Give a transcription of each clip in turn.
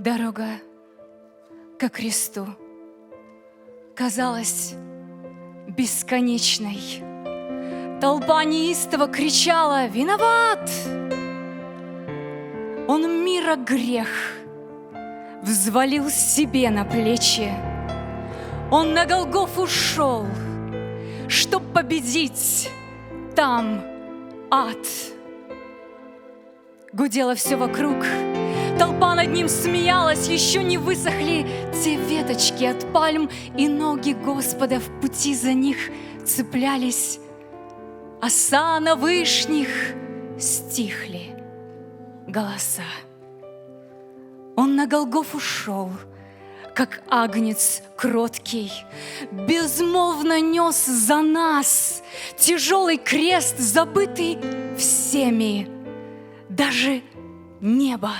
Дорога ко кресту казалась бесконечной. Толпа неистово кричала «Виноват!» Он мира грех взвалил себе на плечи. Он на Голгоф ушел, чтоб победить там ад. Гудело все вокруг, толпа над ним смеялась, еще не высохли те веточки от пальм, и ноги Господа в пути за них цеплялись, а сана вышних стихли голоса. Он на Голгоф ушел, как агнец кроткий, Безмолвно нес за нас тяжелый крест, забытый всеми. Даже небо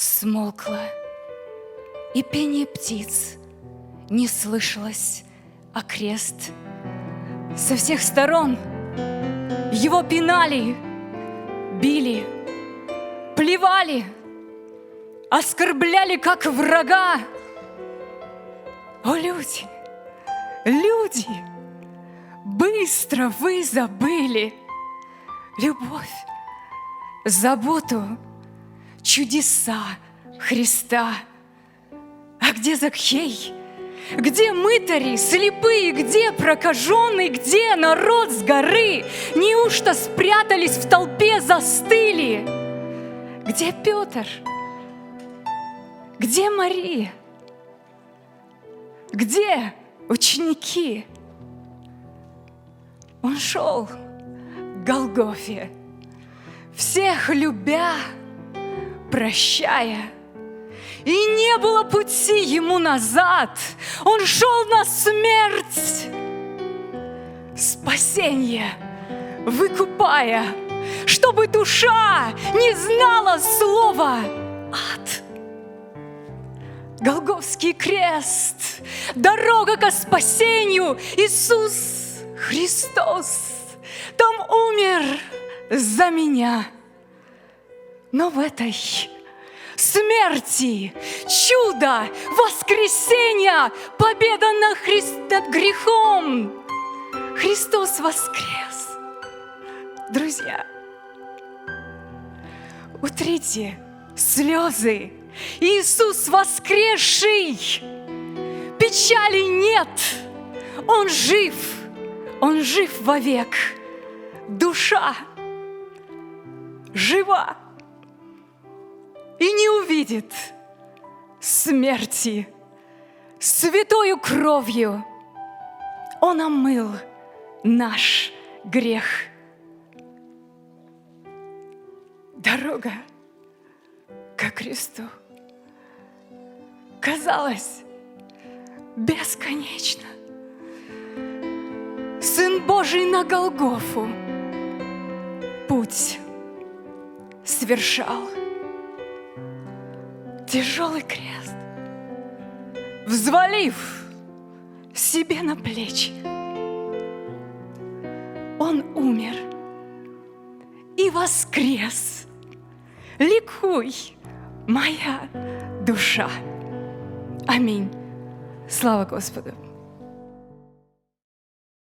смолкло, и пение птиц не слышалось, а крест со всех сторон его пинали, били, плевали — оскорбляли как врага. О, люди, люди, быстро вы забыли любовь, заботу, чудеса Христа. А где Закхей? Где мытари, слепые, где прокаженный, где народ с горы? Неужто спрятались в толпе, застыли? Где Петр? Где Мария? Где ученики? Он шел к Голгофе, всех любя, прощая. И не было пути ему назад. Он шел на смерть, спасение выкупая, чтобы душа не знала слова ад. Голговский крест, дорога ко спасению, Иисус Христос там умер за меня. Но в этой смерти, чудо, воскресения, победа на Христ, над грехом. Христос воскрес. Друзья, утрите слезы Иисус воскресший! Печали нет! Он жив! Он жив вовек! Душа жива и не увидит смерти. Святою кровью Он омыл наш грех. Дорога ко кресту казалось бесконечно. Сын Божий на Голгофу путь совершал. Тяжелый крест, взвалив себе на плечи, он умер и воскрес. Ликуй, моя душа. Аминь. Слава Господу!